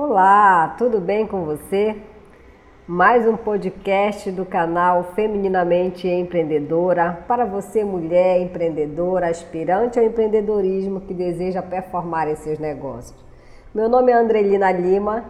Olá, tudo bem com você? Mais um podcast do canal Femininamente Empreendedora para você, mulher empreendedora, aspirante ao empreendedorismo que deseja performar em seus negócios. Meu nome é Andrelina Lima.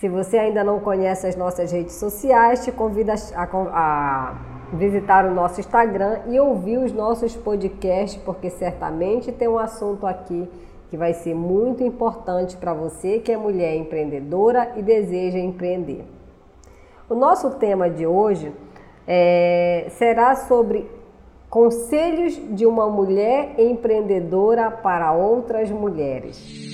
Se você ainda não conhece as nossas redes sociais, te convido a, a visitar o nosso Instagram e ouvir os nossos podcasts, porque certamente tem um assunto aqui que vai ser muito importante para você que é mulher empreendedora e deseja empreender. O nosso tema de hoje é, será sobre conselhos de uma mulher empreendedora para outras mulheres.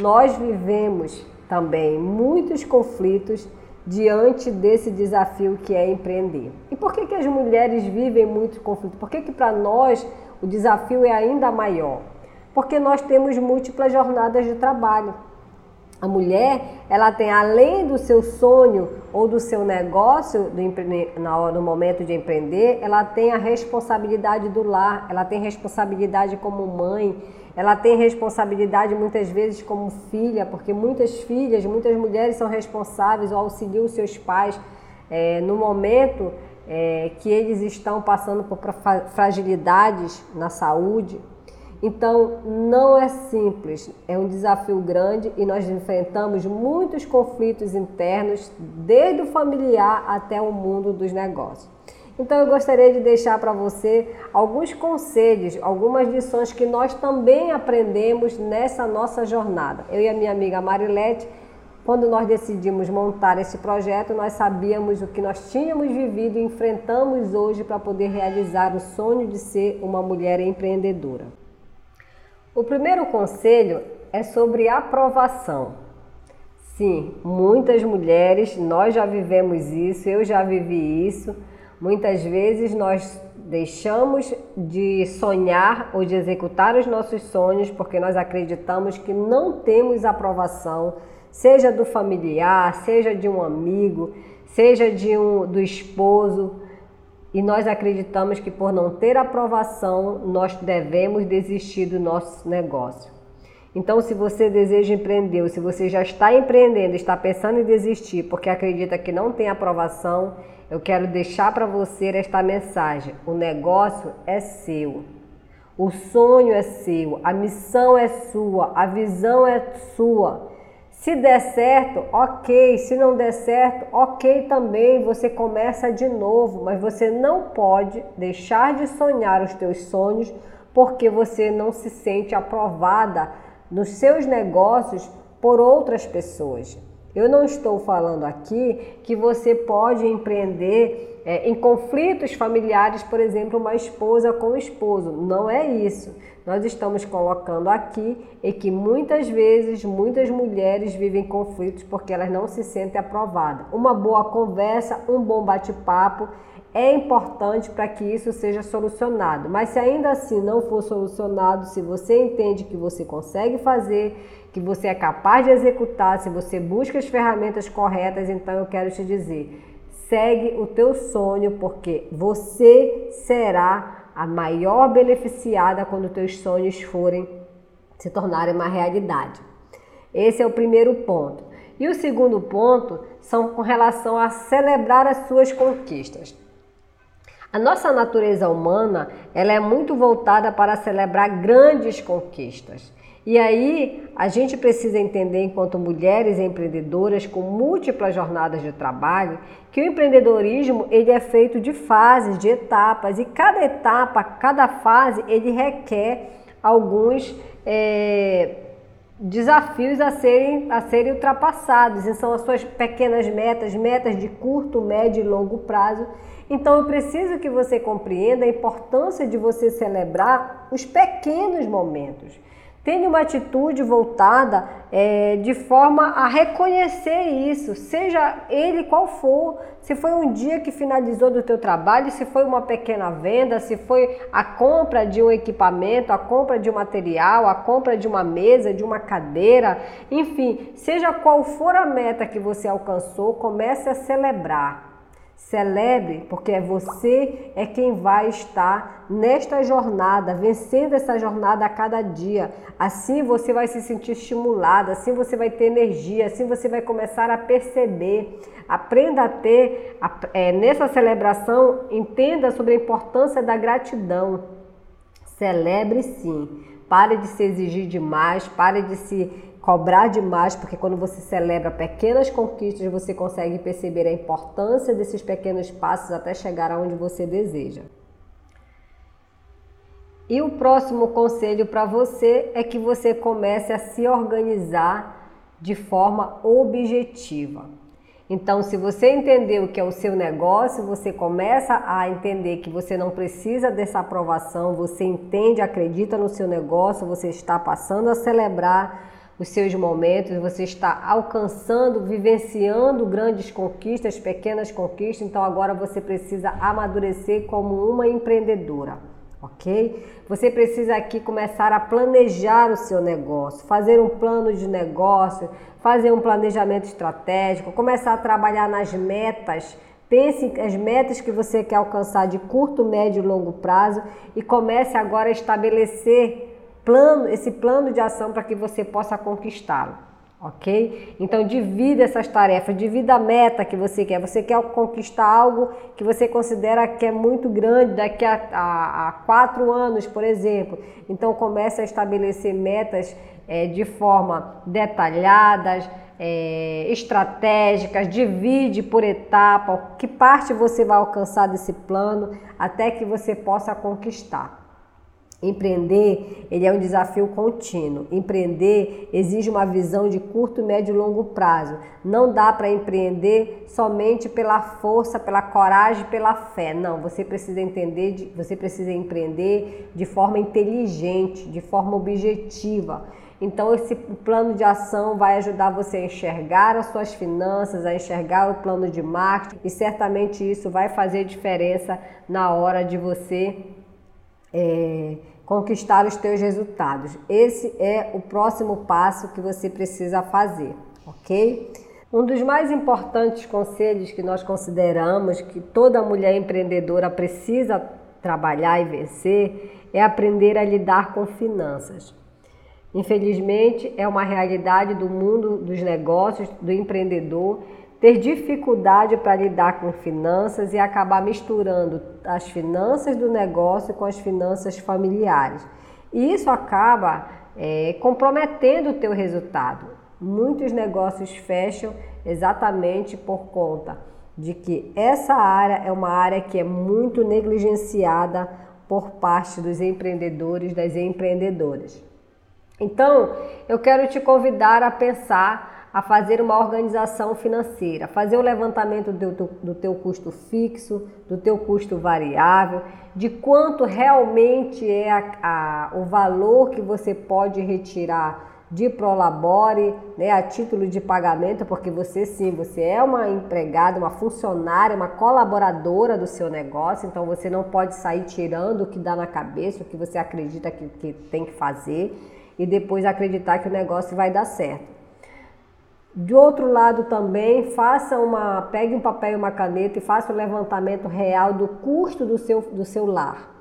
Nós vivemos também muitos conflitos diante desse desafio que é empreender. E por que, que as mulheres vivem muito conflito? Por que, que para nós o desafio é ainda maior, porque nós temos múltiplas jornadas de trabalho. A mulher, ela tem além do seu sonho ou do seu negócio do no momento de empreender, ela tem a responsabilidade do lar, ela tem responsabilidade como mãe, ela tem responsabilidade muitas vezes como filha, porque muitas filhas, muitas mulheres são responsáveis ou auxiliam seus pais é, no momento é, que eles estão passando por fragilidades na saúde. Então, não é simples, é um desafio grande e nós enfrentamos muitos conflitos internos, desde o familiar até o mundo dos negócios. Então, eu gostaria de deixar para você alguns conselhos, algumas lições que nós também aprendemos nessa nossa jornada. Eu e a minha amiga Marilete quando nós decidimos montar esse projeto, nós sabíamos o que nós tínhamos vivido e enfrentamos hoje para poder realizar o sonho de ser uma mulher empreendedora. O primeiro conselho é sobre aprovação. Sim, muitas mulheres, nós já vivemos isso, eu já vivi isso. Muitas vezes nós deixamos de sonhar ou de executar os nossos sonhos porque nós acreditamos que não temos aprovação seja do familiar, seja de um amigo, seja de um do esposo, e nós acreditamos que por não ter aprovação, nós devemos desistir do nosso negócio. Então, se você deseja empreender, ou se você já está empreendendo, está pensando em desistir porque acredita que não tem aprovação, eu quero deixar para você esta mensagem: o negócio é seu. O sonho é seu, a missão é sua, a visão é sua. Se der certo, ok. Se não der certo, ok também. Você começa de novo, mas você não pode deixar de sonhar os teus sonhos porque você não se sente aprovada nos seus negócios por outras pessoas. Eu não estou falando aqui que você pode empreender é, em conflitos familiares, por exemplo, uma esposa com o esposo. Não é isso. Nós estamos colocando aqui e que muitas vezes muitas mulheres vivem conflitos porque elas não se sentem aprovadas. Uma boa conversa, um bom bate-papo é importante para que isso seja solucionado. Mas se ainda assim não for solucionado, se você entende que você consegue fazer, que você é capaz de executar, se você busca as ferramentas corretas, então eu quero te dizer, segue o teu sonho porque você será a maior beneficiada quando teus sonhos forem se tornarem uma realidade. Esse é o primeiro ponto. E o segundo ponto são com relação a celebrar as suas conquistas. A nossa natureza humana, ela é muito voltada para celebrar grandes conquistas. E aí a gente precisa entender, enquanto mulheres empreendedoras com múltiplas jornadas de trabalho, que o empreendedorismo ele é feito de fases, de etapas, e cada etapa, cada fase, ele requer alguns é, desafios a serem, a serem ultrapassados. E são as suas pequenas metas, metas de curto, médio e longo prazo. Então eu preciso que você compreenda a importância de você celebrar os pequenos momentos. Tenha uma atitude voltada é, de forma a reconhecer isso, seja ele qual for. Se foi um dia que finalizou do teu trabalho, se foi uma pequena venda, se foi a compra de um equipamento, a compra de um material, a compra de uma mesa, de uma cadeira, enfim, seja qual for a meta que você alcançou, comece a celebrar. Celebre, porque é você é quem vai estar nesta jornada, vencendo essa jornada a cada dia. Assim você vai se sentir estimulada, assim você vai ter energia, assim você vai começar a perceber. Aprenda a ter, é, nessa celebração, entenda sobre a importância da gratidão. Celebre sim. Pare de se exigir demais, pare de se cobrar demais, porque quando você celebra pequenas conquistas, você consegue perceber a importância desses pequenos passos até chegar aonde você deseja. E o próximo conselho para você é que você comece a se organizar de forma objetiva. Então, se você entender o que é o seu negócio, você começa a entender que você não precisa dessa aprovação, você entende, acredita no seu negócio, você está passando a celebrar os seus momentos, você está alcançando, vivenciando grandes conquistas, pequenas conquistas, então agora você precisa amadurecer como uma empreendedora, ok? Você precisa aqui começar a planejar o seu negócio, fazer um plano de negócio, fazer um planejamento estratégico, começar a trabalhar nas metas Pense as metas que você quer alcançar de curto, médio e longo prazo e comece agora a estabelecer plano, esse plano de ação para que você possa conquistá-lo. Ok? Então divida essas tarefas, divida a meta que você quer. Você quer conquistar algo que você considera que é muito grande daqui a, a, a quatro anos, por exemplo. Então comece a estabelecer metas é, de forma detalhadas, é, estratégicas, divide por etapa, que parte você vai alcançar desse plano até que você possa conquistar. Empreender, ele é um desafio contínuo. Empreender exige uma visão de curto, médio e longo prazo. Não dá para empreender somente pela força, pela coragem, pela fé. Não, você precisa entender, de, você precisa empreender de forma inteligente, de forma objetiva. Então esse plano de ação vai ajudar você a enxergar as suas finanças, a enxergar o plano de marketing e certamente isso vai fazer diferença na hora de você é, conquistar os teus resultados. Esse é o próximo passo que você precisa fazer, ok? Um dos mais importantes conselhos que nós consideramos que toda mulher empreendedora precisa trabalhar e vencer é aprender a lidar com finanças. Infelizmente, é uma realidade do mundo dos negócios, do empreendedor, ter dificuldade para lidar com finanças e acabar misturando as finanças do negócio com as finanças familiares. E isso acaba é, comprometendo o teu resultado. Muitos negócios fecham exatamente por conta de que essa área é uma área que é muito negligenciada por parte dos empreendedores, das empreendedoras. Então, eu quero te convidar a pensar a fazer uma organização financeira, fazer o levantamento do teu, do teu custo fixo, do teu custo variável, de quanto realmente é a, a, o valor que você pode retirar de Prolabore, né, a título de pagamento, porque você sim, você é uma empregada, uma funcionária, uma colaboradora do seu negócio, então você não pode sair tirando o que dá na cabeça, o que você acredita que, que tem que fazer e depois acreditar que o negócio vai dar certo. De outro lado também, faça uma, pegue um papel e uma caneta e faça o um levantamento real do custo do seu, do seu lar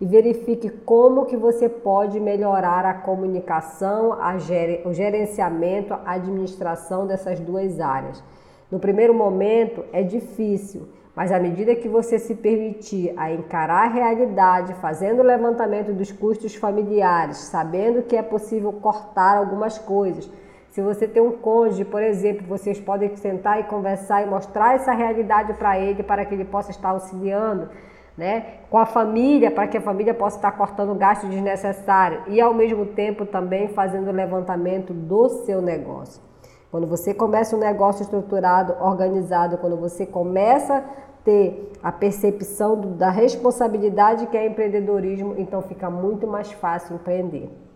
e verifique como que você pode melhorar a comunicação, a ger, o gerenciamento, a administração dessas duas áreas. No primeiro momento é difícil, mas à medida que você se permitir a encarar a realidade, fazendo o levantamento dos custos familiares, sabendo que é possível cortar algumas coisas, se você tem um cônjuge, por exemplo, vocês podem sentar e conversar e mostrar essa realidade para ele, para que ele possa estar auxiliando, né? Com a família, para que a família possa estar cortando gasto desnecessário e ao mesmo tempo também fazendo o levantamento do seu negócio. Quando você começa um negócio estruturado, organizado, quando você começa a ter a percepção da responsabilidade que é empreendedorismo, então fica muito mais fácil empreender.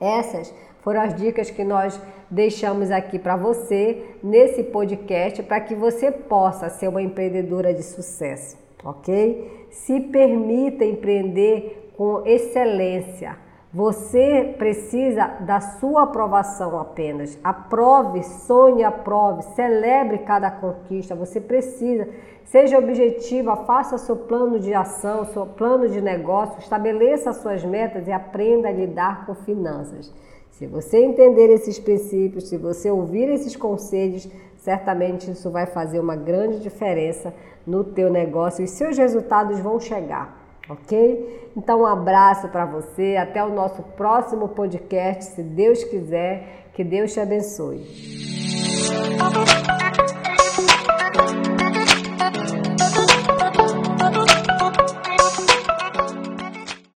Essas foram as dicas que nós deixamos aqui para você nesse podcast para que você possa ser uma empreendedora de sucesso, ok? Se permita empreender com excelência. Você precisa da sua aprovação apenas. Aprove, sonhe, aprove, celebre cada conquista. Você precisa. Seja objetiva, faça seu plano de ação, seu plano de negócio, estabeleça suas metas e aprenda a lidar com finanças. Se você entender esses princípios, se você ouvir esses conselhos, certamente isso vai fazer uma grande diferença no teu negócio e seus resultados vão chegar ok? Então, um abraço para você, até o nosso próximo podcast, se Deus quiser, que Deus te abençoe.